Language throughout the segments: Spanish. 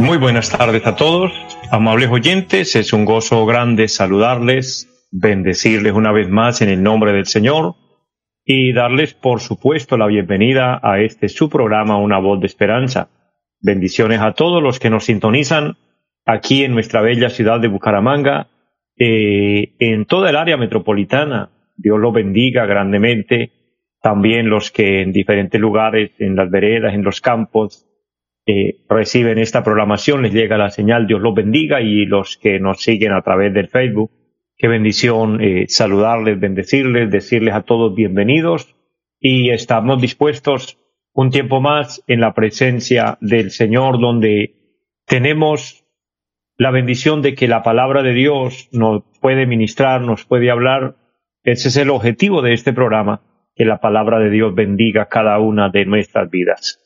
Muy buenas tardes a todos, amables oyentes. Es un gozo grande saludarles, bendecirles una vez más en el nombre del Señor y darles, por supuesto, la bienvenida a este su programa Una voz de esperanza. Bendiciones a todos los que nos sintonizan aquí en nuestra bella ciudad de Bucaramanga, eh, en toda el área metropolitana. Dios los bendiga grandemente. También los que en diferentes lugares, en las veredas, en los campos, eh, reciben esta programación, les llega la señal, Dios los bendiga y los que nos siguen a través del Facebook, qué bendición eh, saludarles, bendecirles, decirles a todos bienvenidos y estamos dispuestos un tiempo más en la presencia del Señor donde tenemos la bendición de que la palabra de Dios nos puede ministrar, nos puede hablar. Ese es el objetivo de este programa, que la palabra de Dios bendiga cada una de nuestras vidas.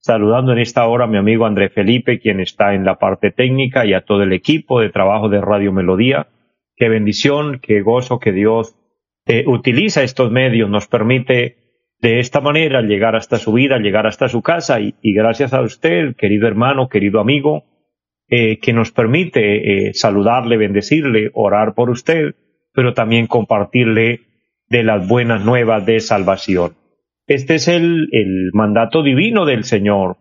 Saludando en esta hora a mi amigo André Felipe, quien está en la parte técnica, y a todo el equipo de trabajo de Radio Melodía. Qué bendición, qué gozo que Dios eh, utiliza estos medios, nos permite de esta manera llegar hasta su vida, llegar hasta su casa, y, gracias a usted, querido hermano, querido amigo, eh, que nos permite eh, saludarle, bendecirle, orar por usted, pero también compartirle de las buenas nuevas de salvación. Este es el, mandato divino del Señor.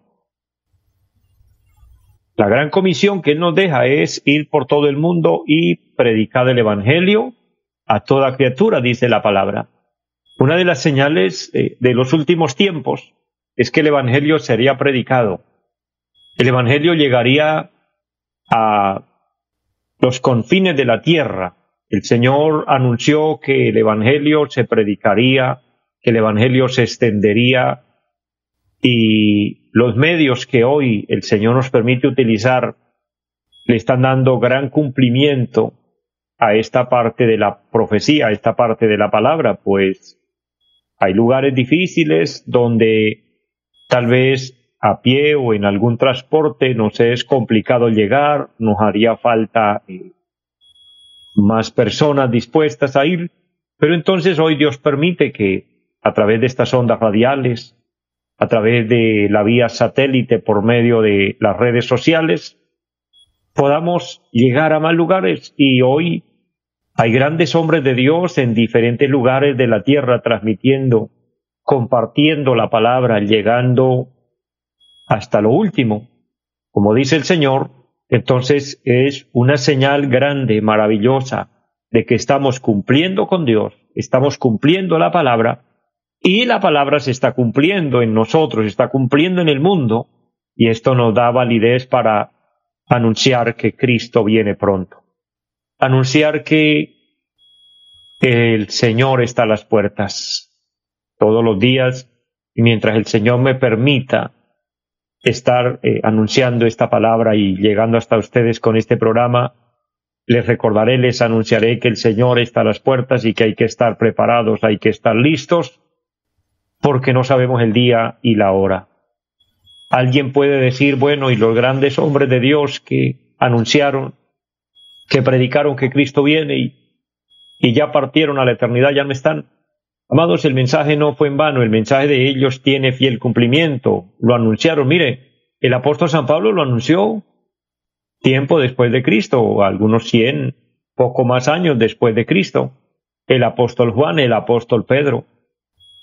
La gran comisión que Él nos deja es ir por todo el mundo y predicar el Evangelio a toda criatura, dice la palabra. Una de las señales eh, de los últimos tiempos es que el Evangelio sería predicado. El Evangelio llegaría a los confines de la tierra. El Señor anunció que el Evangelio se predicaría, que el Evangelio se extendería y los medios que hoy el Señor nos permite utilizar le están dando gran cumplimiento a esta parte de la profecía, a esta parte de la palabra, pues hay lugares difíciles donde tal vez a pie o en algún transporte nos es complicado llegar, nos haría falta eh, más personas dispuestas a ir, pero entonces hoy Dios permite que a través de estas ondas radiales, a través de la vía satélite por medio de las redes sociales, podamos llegar a más lugares y hoy hay grandes hombres de Dios en diferentes lugares de la tierra transmitiendo, compartiendo la palabra, llegando hasta lo último. Como dice el Señor, entonces es una señal grande, maravillosa, de que estamos cumpliendo con Dios, estamos cumpliendo la palabra, y la palabra se está cumpliendo en nosotros, está cumpliendo en el mundo, y esto nos da validez para anunciar que Cristo viene pronto. Anunciar que el Señor está a las puertas todos los días, y mientras el Señor me permita estar eh, anunciando esta palabra y llegando hasta ustedes con este programa. Les recordaré, les anunciaré que el Señor está a las puertas y que hay que estar preparados, hay que estar listos, porque no sabemos el día y la hora. Alguien puede decir, bueno, y los grandes hombres de Dios que anunciaron, que predicaron que Cristo viene y, y ya partieron a la eternidad, ya no están. Amados, el mensaje no fue en vano, el mensaje de ellos tiene fiel cumplimiento. Lo anunciaron. Mire, el apóstol San Pablo lo anunció tiempo después de Cristo, algunos cien, poco más años después de Cristo. El apóstol Juan, el apóstol Pedro.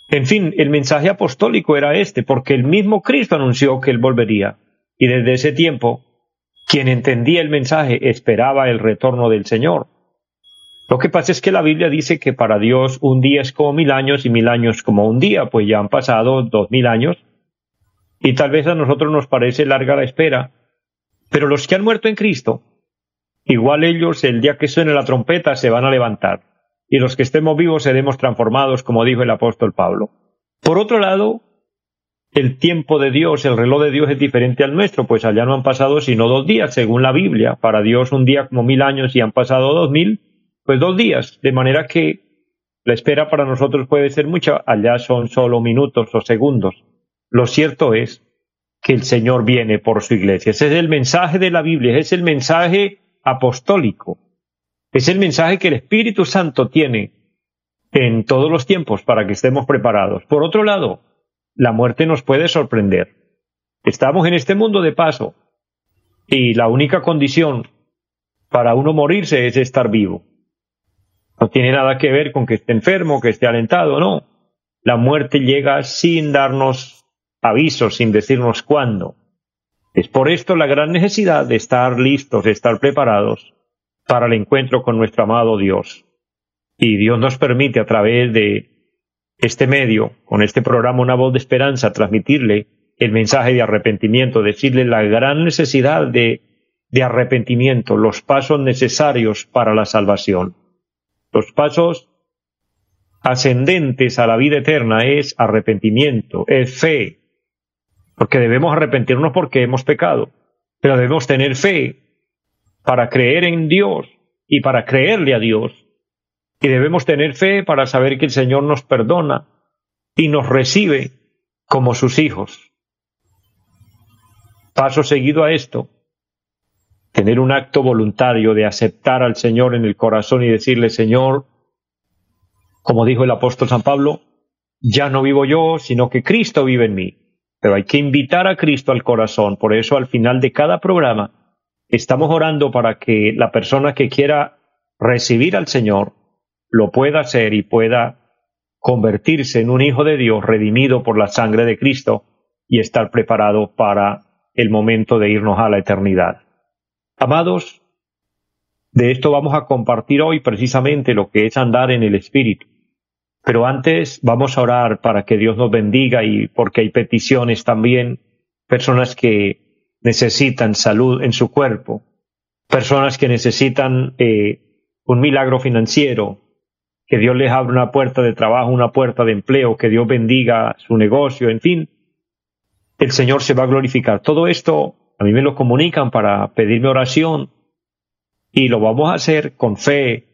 En fin, el mensaje apostólico era este, porque el mismo Cristo anunció que él volvería. Y desde ese tiempo, quien entendía el mensaje esperaba el retorno del Señor. Lo que pasa es que la Biblia dice que para Dios un día es como mil años y mil años como un día, pues ya han pasado dos mil años y tal vez a nosotros nos parece larga la espera, pero los que han muerto en Cristo, igual ellos el día que suene la trompeta se van a levantar y los que estemos vivos seremos transformados, como dijo el apóstol Pablo. Por otro lado, el tiempo de Dios, el reloj de Dios es diferente al nuestro, pues allá no han pasado sino dos días, según la Biblia. Para Dios un día como mil años y han pasado dos mil, pues dos días. De manera que la espera para nosotros puede ser mucha, allá son solo minutos o segundos. Lo cierto es que el Señor viene por su iglesia. Ese es el mensaje de la Biblia, es el mensaje apostólico. Es el mensaje que el Espíritu Santo tiene en todos los tiempos para que estemos preparados. Por otro lado, la muerte nos puede sorprender. Estamos en este mundo de paso y la única condición para uno morirse es estar vivo. No tiene nada que ver con que esté enfermo, que esté alentado, no. La muerte llega sin darnos aviso, sin decirnos cuándo. Es por esto la gran necesidad de estar listos, de estar preparados para el encuentro con nuestro amado Dios. Y Dios nos permite a través de este medio, con este programa Una voz de esperanza, transmitirle el mensaje de arrepentimiento, decirle la gran necesidad de, de arrepentimiento, los pasos necesarios para la salvación. Los pasos ascendentes a la vida eterna es arrepentimiento, es fe, porque debemos arrepentirnos porque hemos pecado, pero debemos tener fe para creer en Dios y para creerle a Dios. Y debemos tener fe para saber que el Señor nos perdona y nos recibe como sus hijos. Paso seguido a esto, tener un acto voluntario de aceptar al Señor en el corazón y decirle, Señor, como dijo el apóstol San Pablo, ya no vivo yo, sino que Cristo vive en mí. Pero hay que invitar a Cristo al corazón. Por eso al final de cada programa estamos orando para que la persona que quiera recibir al Señor lo pueda hacer y pueda convertirse en un hijo de Dios redimido por la sangre de Cristo y estar preparado para el momento de irnos a la eternidad. Amados, de esto vamos a compartir hoy precisamente lo que es andar en el Espíritu. Pero antes vamos a orar para que Dios nos bendiga y porque hay peticiones también, personas que necesitan salud en su cuerpo, personas que necesitan eh, un milagro financiero, que Dios les abra una puerta de trabajo, una puerta de empleo, que Dios bendiga su negocio, en fin, el Señor se va a glorificar. Todo esto a mí me lo comunican para pedirme oración y lo vamos a hacer con fe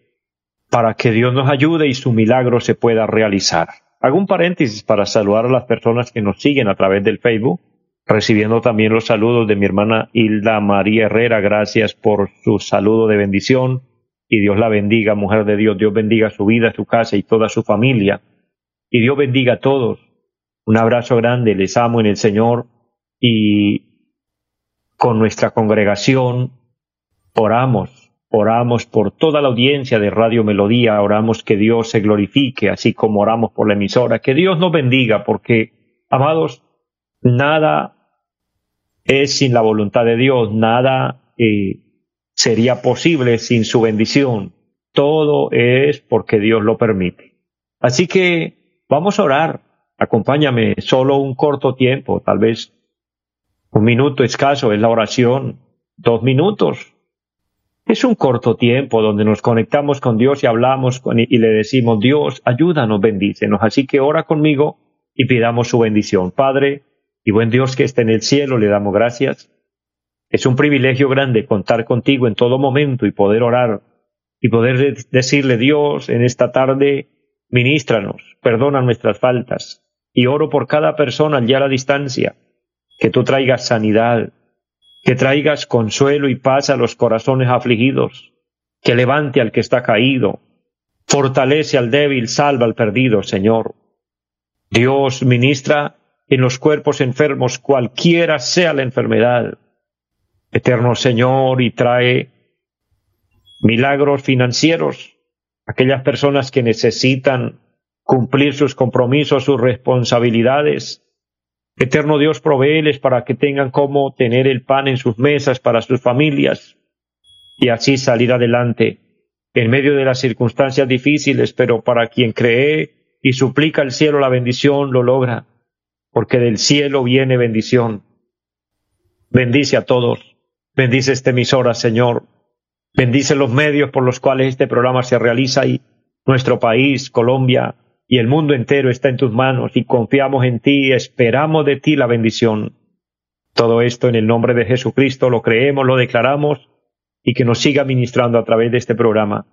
para que Dios nos ayude y su milagro se pueda realizar. Hago un paréntesis para saludar a las personas que nos siguen a través del Facebook, recibiendo también los saludos de mi hermana Hilda María Herrera. Gracias por su saludo de bendición y Dios la bendiga, mujer de Dios. Dios bendiga su vida, su casa y toda su familia. Y Dios bendiga a todos. Un abrazo grande, les amo en el Señor y con nuestra congregación, oramos, oramos por toda la audiencia de Radio Melodía, oramos que Dios se glorifique, así como oramos por la emisora, que Dios nos bendiga, porque, amados, nada es sin la voluntad de Dios, nada eh, sería posible sin su bendición, todo es porque Dios lo permite. Así que vamos a orar, acompáñame solo un corto tiempo, tal vez un minuto escaso es la oración, dos minutos. Es un corto tiempo donde nos conectamos con Dios y hablamos y le decimos, Dios, ayúdanos, bendícenos. Así que ora conmigo y pidamos su bendición. Padre y buen Dios que esté en el cielo, le damos gracias. Es un privilegio grande contar contigo en todo momento y poder orar y poder decirle, Dios, en esta tarde, ministranos, perdona nuestras faltas. Y oro por cada persona allá a la distancia que tú traigas sanidad, que traigas consuelo y paz a los corazones afligidos, que levante al que está caído, fortalece al débil, salva al perdido, Señor. Dios ministra en los cuerpos enfermos, cualquiera sea la enfermedad. Eterno Señor, y trae milagros financieros, aquellas personas que necesitan cumplir sus compromisos, sus responsabilidades, Eterno Dios, proveeles para que tengan cómo tener el pan en sus mesas para sus familias y así salir adelante en medio de las circunstancias difíciles, pero para quien cree y suplica al cielo la bendición, lo logra, porque del cielo viene bendición. Bendice a todos, bendice esta emisora, Señor, bendice los medios por los cuales este programa se realiza y nuestro país, Colombia, y el mundo entero está en tus manos y confiamos en ti, esperamos de ti la bendición. Todo esto en el nombre de Jesucristo lo creemos, lo declaramos y que nos siga ministrando a través de este programa,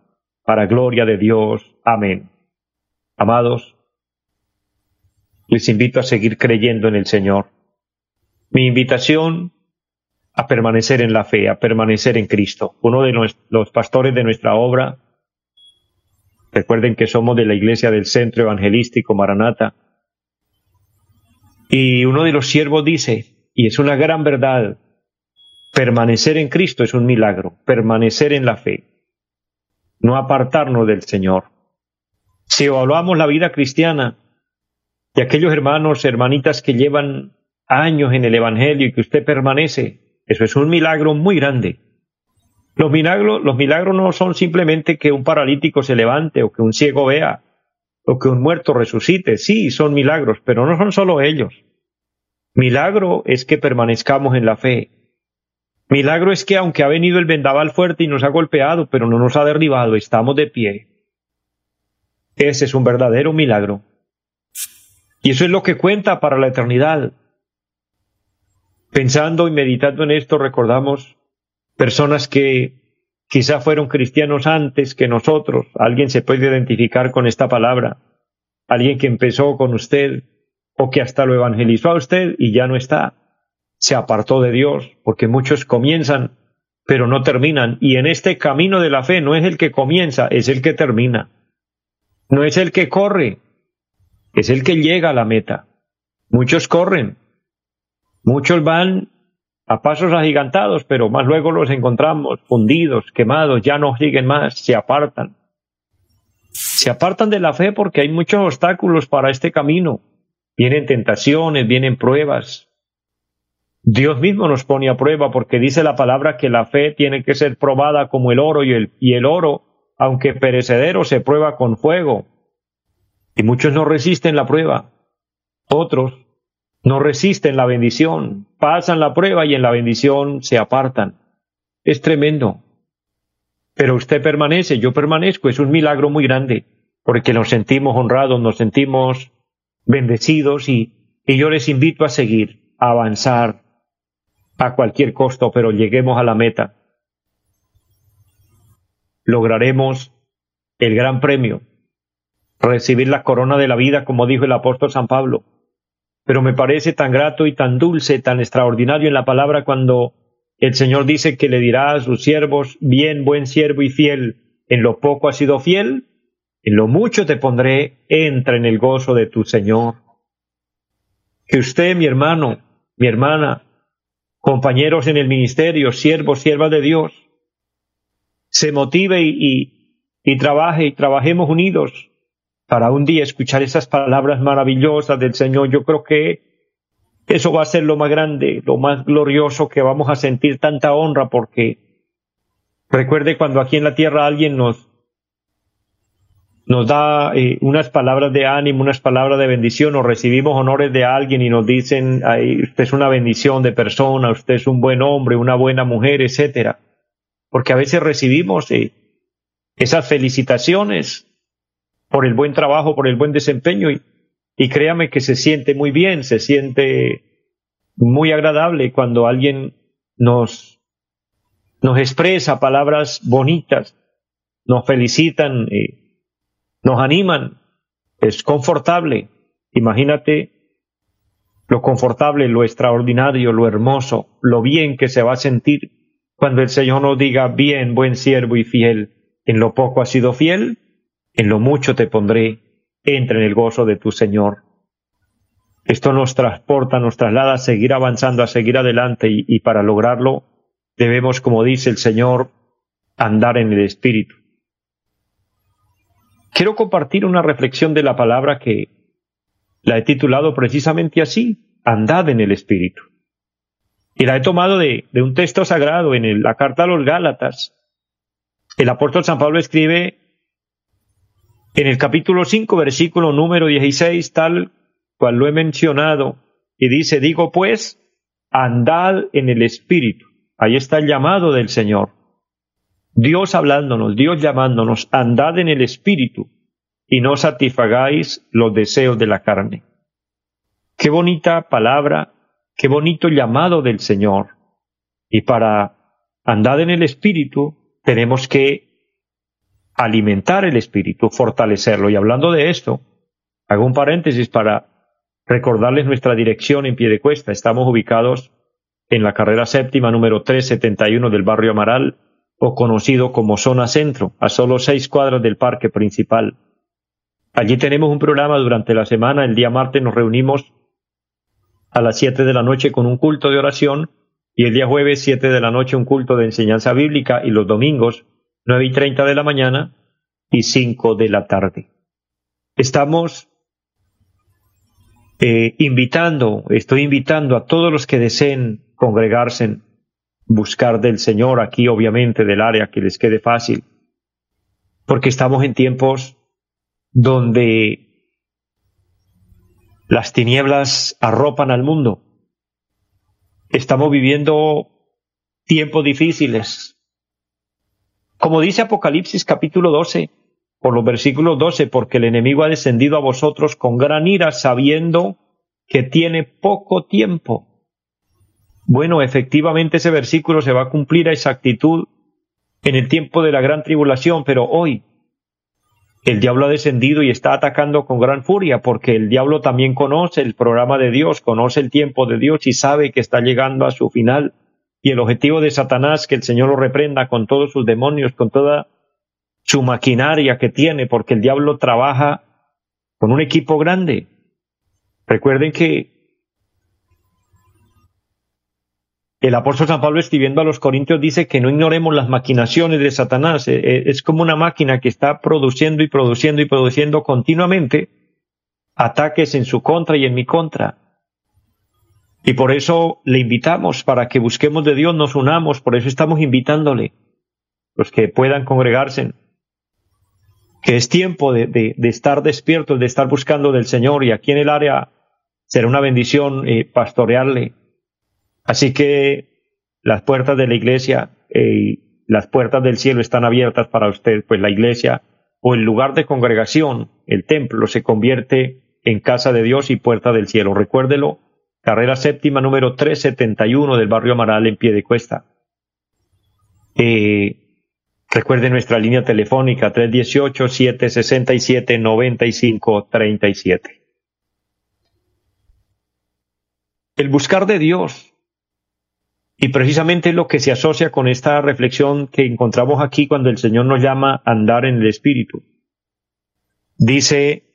para gloria de Dios. Amén. Amados, les invito a seguir creyendo en el Señor. Mi invitación a permanecer en la fe, a permanecer en Cristo. Uno de los pastores de nuestra obra, recuerden que somos de la Iglesia del Centro Evangelístico Maranata, y uno de los siervos dice, y es una gran verdad, permanecer en Cristo es un milagro, permanecer en la fe, no apartarnos del Señor. Si evaluamos la vida cristiana y aquellos hermanos, hermanitas que llevan años en el Evangelio y que usted permanece, eso es un milagro muy grande. Los milagros, los milagros no son simplemente que un paralítico se levante o que un ciego vea o que un muerto resucite. Sí, son milagros, pero no son solo ellos. Milagro es que permanezcamos en la fe. Milagro es que aunque ha venido el vendaval fuerte y nos ha golpeado, pero no nos ha derribado, estamos de pie. Ese es un verdadero milagro. Y eso es lo que cuenta para la eternidad. Pensando y meditando en esto, recordamos personas que quizá fueron cristianos antes que nosotros. Alguien se puede identificar con esta palabra. Alguien que empezó con usted o que hasta lo evangelizó a usted y ya no está. Se apartó de Dios, porque muchos comienzan, pero no terminan. Y en este camino de la fe no es el que comienza, es el que termina. No es el que corre, es el que llega a la meta. Muchos corren, Muchos van a pasos agigantados, pero más luego los encontramos fundidos, quemados, ya no siguen más, se apartan. Se apartan de la fe porque hay muchos obstáculos para este camino. Vienen tentaciones, vienen pruebas. Dios mismo nos pone a prueba porque dice la palabra que la fe tiene que ser probada como el oro y el, y el oro, aunque perecedero, se prueba con fuego. Y muchos no resisten la prueba. Otros no resisten la bendición, pasan la prueba y en la bendición se apartan. Es tremendo. Pero usted permanece, yo permanezco, es un milagro muy grande, porque nos sentimos honrados, nos sentimos bendecidos y, y yo les invito a seguir, a avanzar a cualquier costo, pero lleguemos a la meta. Lograremos el gran premio, recibir la corona de la vida, como dijo el apóstol San Pablo pero me parece tan grato y tan dulce, tan extraordinario en la palabra cuando el Señor dice que le dirá a sus siervos, bien, buen siervo y fiel, en lo poco has sido fiel, en lo mucho te pondré, entra en el gozo de tu Señor. Que usted, mi hermano, mi hermana, compañeros en el ministerio, siervos, siervas de Dios, se motive y, y trabaje y trabajemos unidos para un día escuchar esas palabras maravillosas del Señor, yo creo que eso va a ser lo más grande, lo más glorioso que vamos a sentir tanta honra porque recuerde cuando aquí en la tierra alguien nos nos da eh, unas palabras de ánimo, unas palabras de bendición, o recibimos honores de alguien y nos dicen, usted es una bendición de persona, usted es un buen hombre, una buena mujer, etcétera. Porque a veces recibimos eh, esas felicitaciones por el buen trabajo, por el buen desempeño y, y créame que se siente muy bien, se siente muy agradable cuando alguien nos, nos expresa palabras bonitas, nos felicitan, eh, nos animan, es confortable. Imagínate lo confortable, lo extraordinario, lo hermoso, lo bien que se va a sentir cuando el Señor nos diga, bien, buen siervo y fiel, en lo poco has sido fiel, en lo mucho te pondré, entra en el gozo de tu Señor. Esto nos transporta, nos traslada a seguir avanzando, a seguir adelante y, para lograrlo debemos, como dice el Señor, andar en el Espíritu. Quiero compartir una reflexión de la palabra que la he titulado precisamente así, andad en el Espíritu. Y la he tomado de un texto sagrado en la carta a los Gálatas. El apóstol San Pablo escribe en el capítulo 5, versículo número 16, tal cual lo he mencionado, y dice, digo pues, andad en el Espíritu. Ahí está el llamado del Señor. Dios hablándonos, Dios llamándonos, andad en el Espíritu, y no satisfagáis los deseos de la carne. Qué bonita palabra, qué bonito llamado del Señor. Y para andar en el Espíritu tenemos que alimentar el Espíritu, fortalecerlo. Y hablando de esto, hago un paréntesis para recordarles nuestra dirección en pie de cuesta. Estamos ubicados en la carrera séptima número 371 del barrio Amaral, o conocido como Zona Centro, a solo seis cuadras del parque principal. Allí tenemos un programa durante la semana. El día martes nos reunimos a las siete de la noche con un culto de oración y el día jueves siete de la noche un culto de enseñanza bíblica y los domingos nueve y treinta de la mañana y cinco de la tarde. Estamos eh, invitando, estoy invitando a todos los que deseen congregarse, buscar del Señor aquí, obviamente, del área que les quede fácil, porque estamos en tiempos donde las tinieblas arropan al mundo. Estamos viviendo tiempos difíciles. Como dice Apocalipsis capítulo 12, por los versículos 12, porque el enemigo ha descendido a vosotros con gran ira, sabiendo que tiene poco tiempo. Bueno, efectivamente ese versículo se va a cumplir a exactitud en el tiempo de la gran tribulación, pero hoy el diablo ha descendido y está atacando con gran furia, porque el diablo también conoce el programa de Dios, conoce el tiempo de Dios y sabe que está llegando a su final. Y el objetivo de Satanás, que el Señor lo reprenda con todos sus demonios, con toda su maquinaria que tiene, porque el diablo trabaja con un equipo grande. Recuerden que el apóstol San Pablo escribiendo a los Corintios dice que no ignoremos las maquinaciones de Satanás. Eh, eh, es como una máquina que está produciendo y produciendo y produciendo continuamente ataques en su contra y en mi contra. Y por eso le invitamos para que busquemos de Dios, nos unamos, por eso estamos invitándole, los que puedan congregarse, que es tiempo de, estar despiertos, de estar buscando del Señor y aquí en el área será una bendición eh, pastorearle. Así que las puertas de la iglesia eh, y las puertas del cielo están abiertas para usted, pues la iglesia o el lugar de congregación, el templo, se convierte en casa de Dios y puerta del cielo. Recuérdelo, carrera séptima número 371 del barrio Amaral en pie de cuesta. Eh, Recuerde nuestra línea telefónica 318-767-9537. El buscar de Dios, y precisamente lo que se asocia con esta reflexión que encontramos aquí cuando el Señor nos llama andar en el Espíritu. Dice,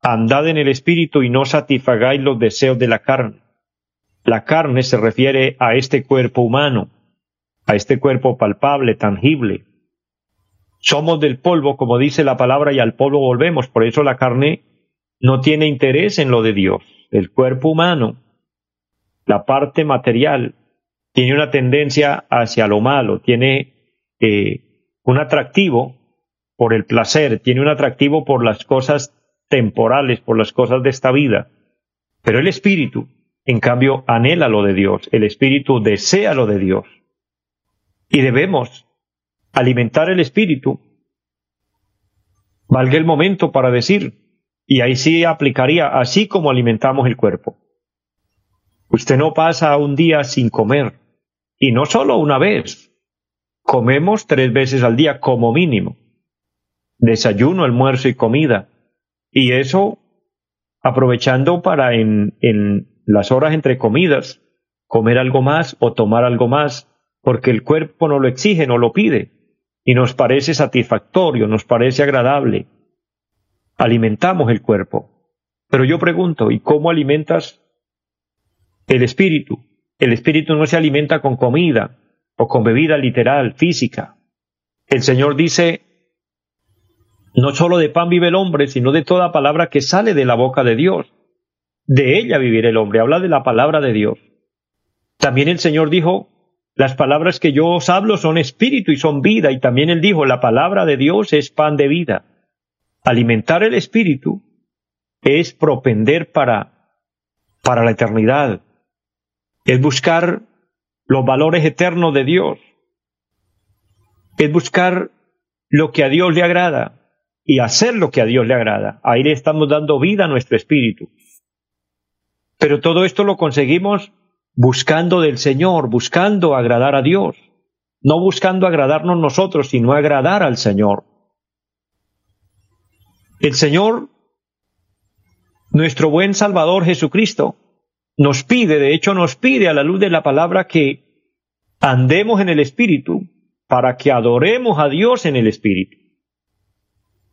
andad en el Espíritu y no satisfagáis los deseos de la carne. La carne se refiere a este cuerpo humano, a este cuerpo palpable, tangible, somos del polvo, como dice la palabra, y al polvo volvemos. Por eso la carne no tiene interés en lo de Dios. El cuerpo humano, la parte material, tiene una tendencia hacia lo malo, tiene eh, un atractivo por el placer, tiene un atractivo por las cosas temporales, por las cosas de esta vida. Pero el espíritu, en cambio, anhela lo de Dios, el espíritu desea lo de Dios. Y debemos alimentar el espíritu, valga el momento para decir, y ahí sí aplicaría así como alimentamos el cuerpo. Usted no pasa un día sin comer, y no solo una vez, comemos tres veces al día como mínimo, desayuno, almuerzo y comida, y eso aprovechando para en, en las horas entre comidas comer algo más o tomar algo más, porque el cuerpo no lo exige, no lo pide y nos parece satisfactorio, nos parece agradable. Alimentamos el cuerpo. Pero yo pregunto, ¿y cómo alimentas el espíritu? El espíritu no se alimenta con comida o con bebida literal, física. El Señor dice, no solo de pan vive el hombre, sino de toda palabra que sale de la boca de Dios. De ella vivirá el hombre. Habla de la palabra de Dios. También el Señor dijo, las palabras que yo os hablo son espíritu y son vida. Y también él dijo, la palabra de Dios es pan de vida. Alimentar el espíritu es propender para, para la eternidad. Es buscar los valores eternos de Dios. Es buscar lo que a Dios le agrada. y hacer lo que a Dios le agrada. Ahí le estamos dando vida a nuestro espíritu. Pero todo esto lo conseguimos buscando del Señor, buscando agradar a Dios, no buscando agradarnos nosotros, sino agradar al Señor. El Señor, nuestro buen Salvador Jesucristo, nos pide, de hecho nos pide a la luz de la palabra que andemos en el Espíritu para que adoremos a Dios en el Espíritu.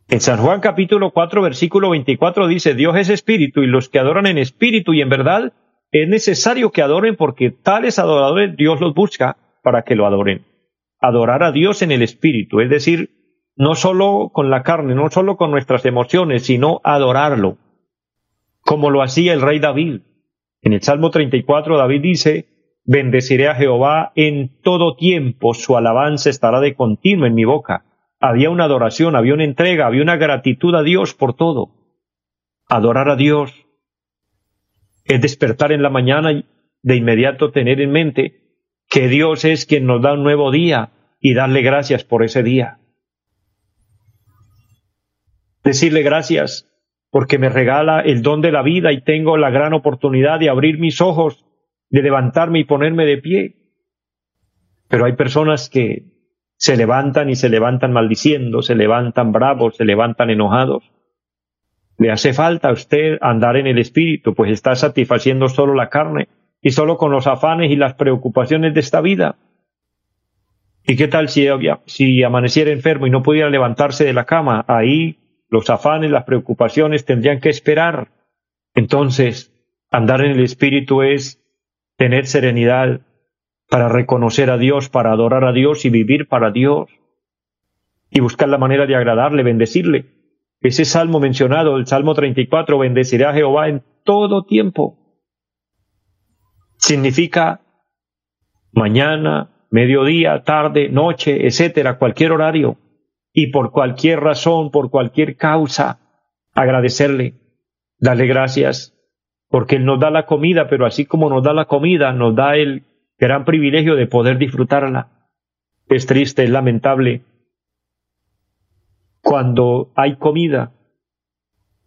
En San Juan capítulo 4 versículo 24 dice, Dios es Espíritu y los que adoran en Espíritu y en verdad es necesario que adoren porque tales adoradores Dios los busca para que lo adoren. Adorar a Dios en el Espíritu, es decir, no solo con la carne, no solo con nuestras emociones, sino adorarlo, como lo hacía el rey David. En el Salmo 34 David dice, bendeciré a Jehová en todo tiempo, su alabanza estará de continuo en mi boca. Había una adoración, había una entrega, había una gratitud a Dios por todo. Adorar a Dios es despertar en la mañana y de inmediato tener en mente que Dios es quien nos da un nuevo día y darle gracias por ese día. Decirle gracias porque me regala el don de la vida y tengo la gran oportunidad de abrir mis ojos, de levantarme y ponerme de pie. Pero hay personas que se levantan y se levantan maldiciendo, se levantan bravos, se levantan enojados. Le hace falta a usted andar en el espíritu, pues está satisfaciendo solo la carne y solo con los afanes y las preocupaciones de esta vida. ¿Y qué tal si, si amaneciera enfermo y no pudiera levantarse de la cama? Ahí los afanes, las preocupaciones tendrían que esperar. Entonces, andar en el espíritu es tener serenidad para reconocer a Dios, para adorar a Dios y vivir para Dios y buscar la manera de agradarle, bendecirle. Ese salmo mencionado, el Salmo 34, bendecirá a Jehová en todo tiempo. Significa mañana, mediodía, tarde, noche, etcétera, cualquier horario y por cualquier razón, por cualquier causa, agradecerle, darle gracias, porque Él nos da la comida, pero así como nos da la comida, nos da el gran privilegio de poder disfrutarla. Es triste, es lamentable cuando hay comida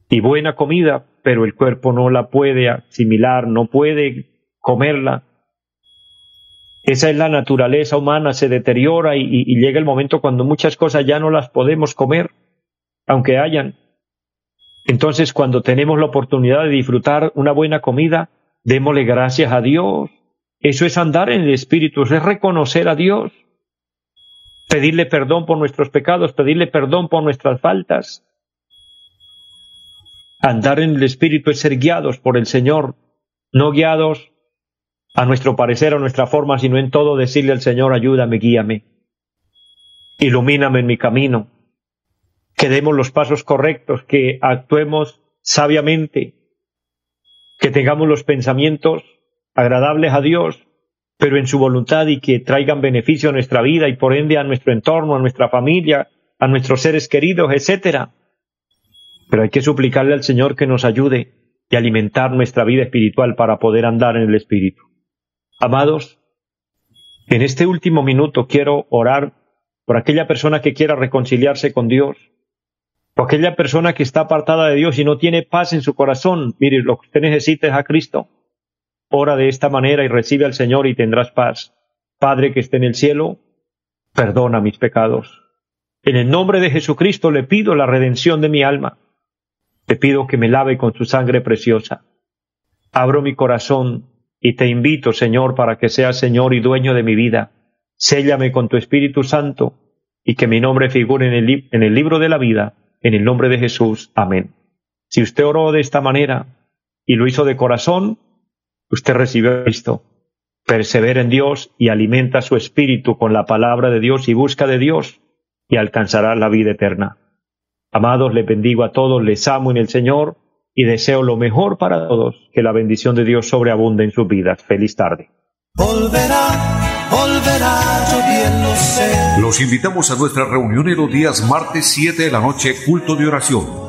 y buena comida, pero el cuerpo no la puede asimilar, no puede comerla. Esa es la naturaleza humana, se deteriora y, llega el momento cuando muchas cosas ya no las podemos comer, aunque hayan. Entonces, cuando tenemos la oportunidad de disfrutar una buena comida, démosle gracias a Dios. Eso es andar en el Espíritu, es reconocer a Dios pedirle perdón por nuestros pecados, pedirle perdón por nuestras faltas. Andar en el Espíritu es ser guiados por el Señor, no guiados a nuestro parecer, a nuestra forma, sino en todo decirle al Señor, ayúdame, guíame, ilumíname en mi camino, que demos los pasos correctos, que actuemos sabiamente, que tengamos los pensamientos agradables a Dios, pero en su voluntad y que traigan beneficio a nuestra vida y por ende a nuestro entorno, a nuestra familia, a nuestros seres queridos, etcétera. Pero hay que suplicarle al Señor que nos ayude y alimentar nuestra vida espiritual para poder andar en el Espíritu. Amados, en este último minuto quiero orar por aquella persona que quiera reconciliarse con Dios, por aquella persona que está apartada de Dios y no tiene paz en su corazón. Mire, lo que usted necesita es a Cristo. Ora de esta manera y recibe al Señor y tendrás paz. Padre que esté en el cielo, perdona mis pecados. En el nombre de Jesucristo le pido la redención de mi alma. Te pido que me lave con su sangre preciosa. Abro mi corazón y te invito, Señor, para que seas Señor y dueño de mi vida. Séllame con tu Espíritu Santo y que mi nombre figure en el, en el libro de la vida. En el nombre de Jesús. Amén. Si usted oró de esta manera y lo hizo de corazón, usted recibió a Cristo. Persevera en Dios y alimenta su espíritu con la palabra de Dios y busca de Dios y alcanzará la vida eterna. Amados, les bendigo a todos, les amo en el Señor y deseo lo mejor para todos, que la bendición de Dios sobreabunde en sus vidas. Feliz tarde. Los invitamos a nuestra reunión en los días martes 7 de la noche, culto de oración